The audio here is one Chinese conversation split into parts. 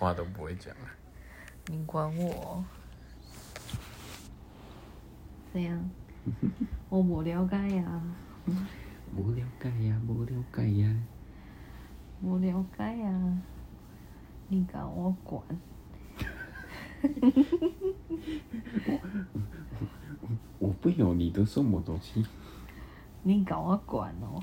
话都不会讲啊。你管我？怎样？我无了解呀，无了解呀，无了解呀。无了解呀，你搞我管？我不有你的什么东西。你搞我管哦？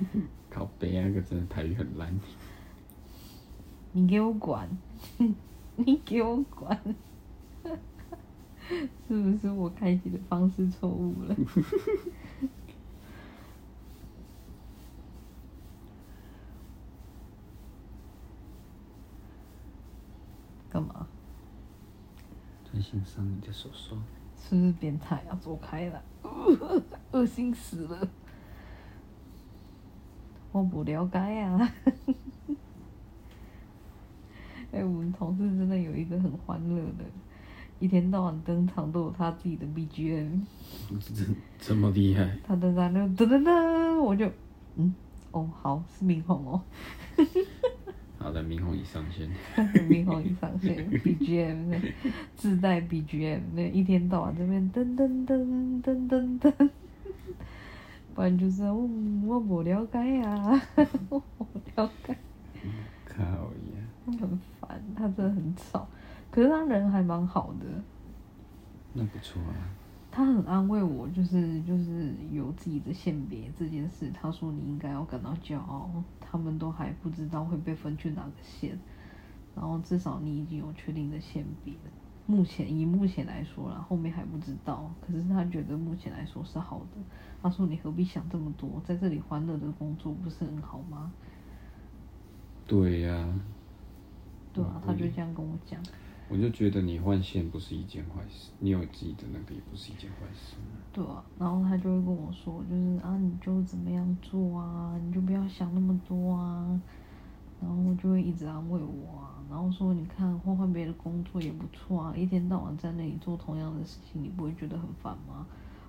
靠背啊，个真的台语很烂。你给我管！你给我管！是不是我开启的方式错误了？干嘛？在欣赏你的手手。是不是变态啊？走开了，恶心死了！我不了解啊。哎，我们同事真的有一个很欢乐的，一天到晚登场都有他自己的 BGM。这 这么厉害？他登场就噔噔噔，我就嗯，哦，好，是明红哦。好的，明红已上线。明红已上线，BGM 那自带 BGM 那一天到晚这边噔噔噔噔噔噔，不然就是我我不了解呀，我不了解。靠呀！很烦，他真的很吵，可是他人还蛮好的。那不错啊。他很安慰我，就是就是有自己的性别这件事。他说你应该要感到骄傲，他们都还不知道会被分去哪个县，然后至少你已经有确定的性别。目前以目前来说啦，后面还不知道。可是他觉得目前来说是好的。他说你何必想这么多，在这里欢乐的工作不是很好吗？对呀。对啊，他就这样跟我讲。我就觉得你换线不是一件坏事，你有自己的那个也不是一件坏事。对啊，然后他就会跟我说，就是啊，你就怎么样做啊，你就不要想那么多啊，然后就会一直安慰我啊，然后说你看换换别的工作也不错啊，一天到晚在那里做同样的事情，你不会觉得很烦吗？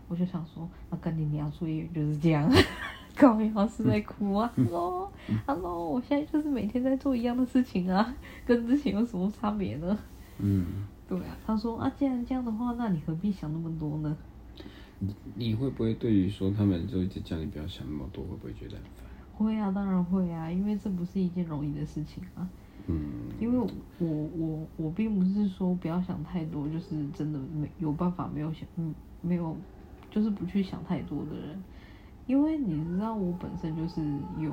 我就想说，那跟你聊作业就是这样。高一老师在哭啊，Hello，Hello，我现在就是每天在做一样的事情啊，跟之前有什么差别呢？嗯，对啊，他说啊，既然这样的话，那你何必想那么多呢？你你会不会对于说他们就一直叫你不要想那么多，会不会觉得很烦？会啊，当然会啊，因为这不是一件容易的事情啊。嗯，因为我我我并不是说不要想太多，就是真的没有办法没有想嗯没有，就是不去想太多的人。因为你知道我本身就是有，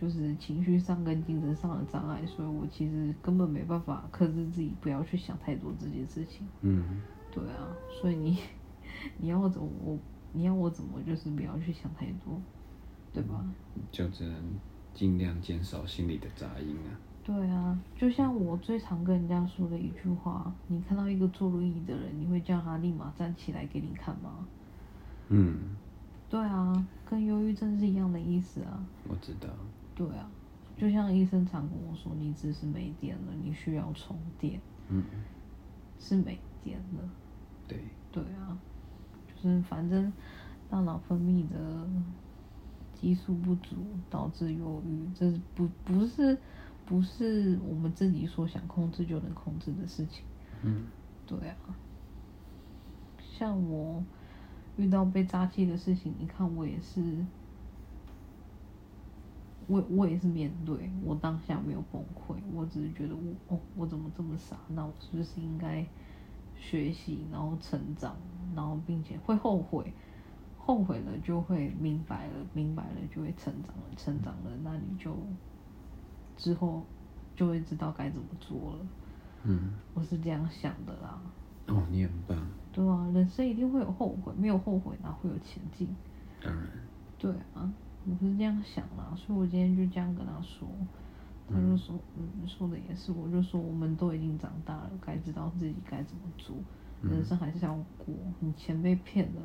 就是情绪上跟精神上的障碍，所以我其实根本没办法克制自己，不要去想太多这件事情。嗯，对啊，所以你 你要我怎么我你要我怎么就是不要去想太多，对吧？就只能尽量减少心里的杂音啊。对啊，就像我最常跟人家说的一句话：，你看到一个坐轮椅的人，你会叫他立马站起来给你看吗？嗯。对啊，跟忧郁症是一样的意思啊。我知道。对啊，就像医生常跟我说，你只是没电了，你需要充电。嗯。是没电了。对。对啊，就是反正大脑分泌的激素不足导致忧郁，这是不不是不是我们自己说想控制就能控制的事情。嗯。对啊。像我。遇到被扎气的事情，你看我也是，我我也是面对，我当下没有崩溃，我只是觉得我哦，我怎么这么傻？那我是不是应该学习，然后成长，然后并且会后悔，后悔了就会明白了，明白了就会成长了，成长了，那你就之后就会知道该怎么做了。嗯，我是这样想的啦。哦，你很棒。对啊，人生一定会有后悔，没有后悔哪会有前进？当然。对啊，我是这样想啦，所以我今天就这样跟他说，他就说，嗯，说的也是，我就说我们都已经长大了，该知道自己该怎么做，人生还是要过。你钱被骗了，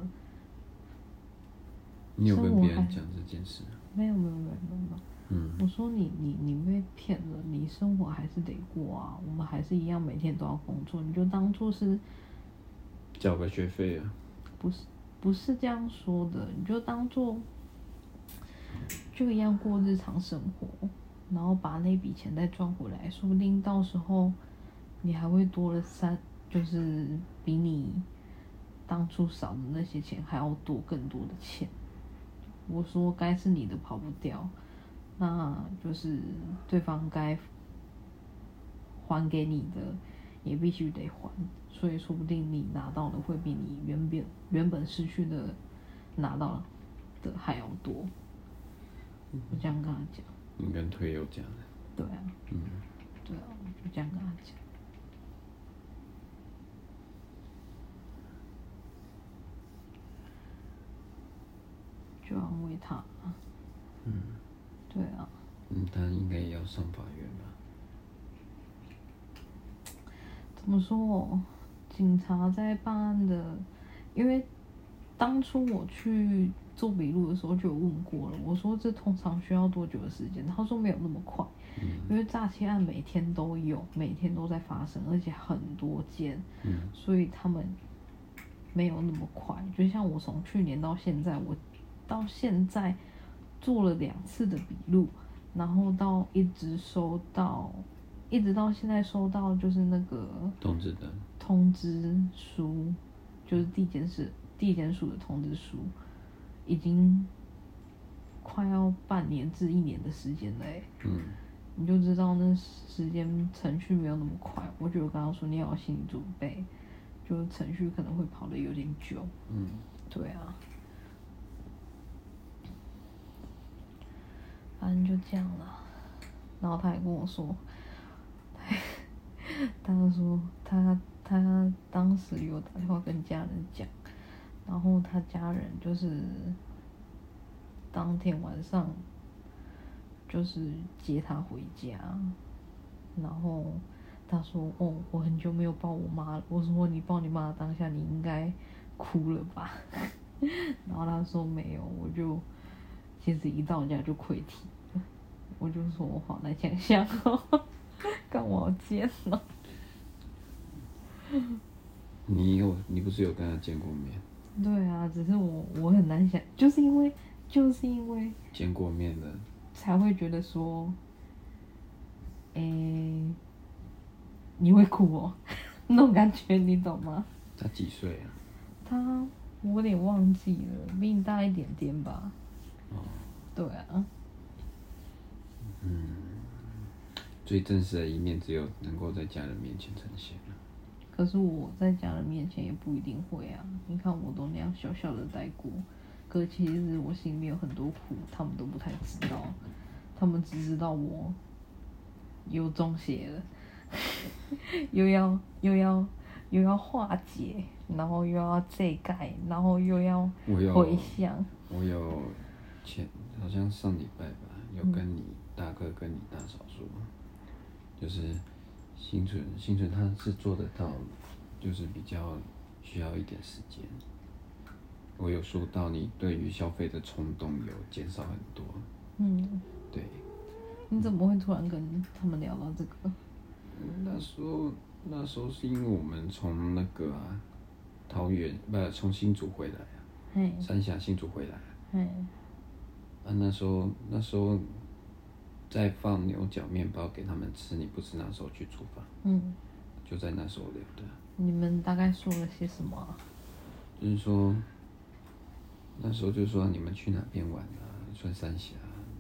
你有跟别人讲这件事？没有没有没有没有。嗯。我说你你你被骗了，你生活还是得过啊，我们还是一样每天都要工作，你就当做是。交个学费啊？不是，不是这样说的，你就当做就一样过日常生活，然后把那笔钱再赚回来，说不定到时候你还会多了三，就是比你当初少的那些钱还要多更多的钱。我说该是你的跑不掉，那就是对方该还给你的也必须得还，所以说不定你拿到的会比你原本原本失去的拿到的还要多。我这样跟他讲。你跟推友讲的。对啊。嗯。对啊，我就这样跟他讲。就安慰他。嗯。对啊。嗯，他应该也要上法院吧？怎么说？警察在办案的，因为当初我去做笔录的时候就有问过了，我说这通常需要多久的时间？他说没有那么快，因为诈欺案每天都有，每天都在发生，而且很多件，所以他们没有那么快。就像我从去年到现在，我到现在做了两次的笔录。然后到一直收到，一直到现在收到就是那个通知的通知书，就是地检是地检署的通知书，已经快要半年至一年的时间嘞嗯，你就知道那时间程序没有那么快。我觉得我刚刚说你要有心理准备，就是程序可能会跑的有点久。嗯，对啊。反正就这样了，然后他还跟我说，他说他他当时有打电话跟家人讲，然后他家人就是当天晚上就是接他回家，然后他说哦，我很久没有抱我妈了。我说你抱你妈当下你应该哭了吧？然后他说没有，我就。其实一到家就溃体，我就说我好难想象，干我见了。你有你不是有跟他见过面？对啊，只是我我很难想，就是因为就是因为见过面了，才会觉得说，哎，你会哭哦，那种感觉你懂吗？他几岁啊？他我有点忘记了，比你大一点点吧。对啊，嗯，最真实的一面只有能够在家人面前呈现可是我在家人面前也不一定会啊。你看我都那样小小的带过，可其实我心里面有很多苦，他们都不太知道。他们只知道我有中邪了，又要又要又要化解，然后又要遮盖，然后又要回想。我有。前好像上礼拜吧，有跟你大哥跟你大嫂说，就是心存心存他是做得到，就是比较需要一点时间。我有说到你对于消费的冲动有减少很多。嗯，对。你怎么会突然跟他们聊到这个？那时候那时候是因为我们从那个桃园不从新竹回来啊，三峡新竹回来。啊，那时候那时候在放牛角面包给他们吃，你不是那时候去厨房？嗯，就在那时候聊的。你们大概说了些什么？就是说，那时候就说你们去哪边玩啊？穿三峡，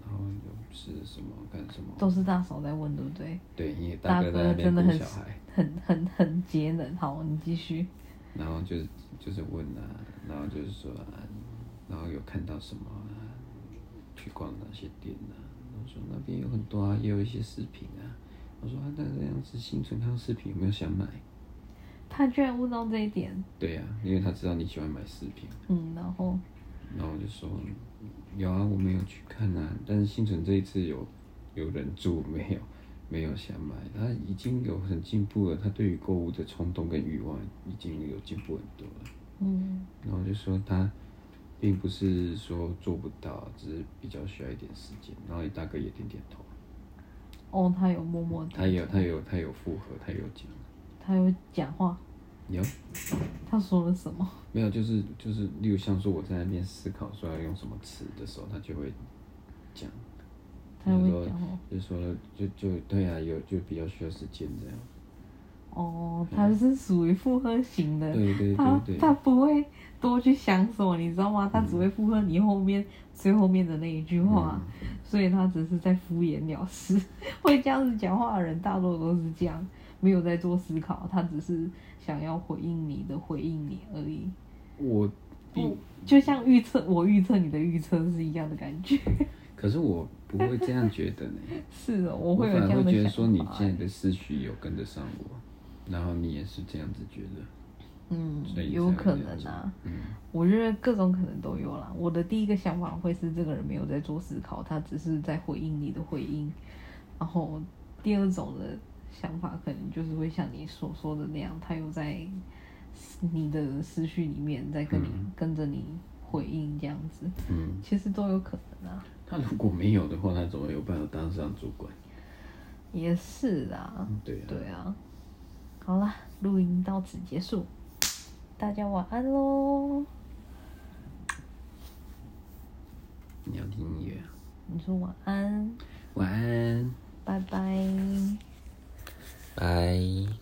然后又是什么干什么？都是大嫂在问，对不对？对，因为大哥在真的很小孩，很很很节能。好，你继续。然后就是就是问啊，然后就是说啊，然后有看到什么啊？去逛哪些店啊，我说那边有很多啊，也有一些饰品啊。我说那这样子，新存康饰品有没有想买？他居然问到这一点。对呀，因为他知道你喜欢买饰品。嗯，然后。然后我就说有啊，我没有去看啊，但是新存这一次有有人住没有？没有想买，他已经有很进步了，他对于购物的冲动跟欲望已经有进步很多了。嗯。然后我就说他。并不是说做不到，只是比较需要一点时间。然后你大哥也点点头。哦，他有默默。他有，他有，他有复合，他有讲。他有讲话。有。他说了什么？没有，就是就是，例如像说我在那边思考说要用什么词的时候，他就会讲。他会就说讲哦。就说就就对啊，有就比较需要时间这样。哦，他是属于附和型的，对对他对对他不会多去想什么，你知道吗？他只会附和你后面、最后面的那一句话，嗯所以他只是在敷衍了事。会这样子讲话的人，大多都是这样，没有在做思考，他只是想要回应你的回应你而已。我不就像预测我预测你的预测是一样的感觉。可是我不会这样觉得呢。是哦，我我会有反而会觉得这样的想法。说你现在的思绪有跟得上我，然后你也是这样子觉得，嗯有可能啊。嗯我觉得各种可能都有啦。我的第一个想法会是这个人没有在做思考，他只是在回应你的回应。然后第二种的想法可能就是会像你所说的那样，他又在你的思绪里面在跟你、跟着你回应这样子，嗯，其实都有可能啊。他如果没有的话，他怎么有办法当上主管？也是啦，对啊，对啊。好啦，录音到此结束，大家晚安喽。你要听音乐啊，你说晚安，晚安，拜拜。拜。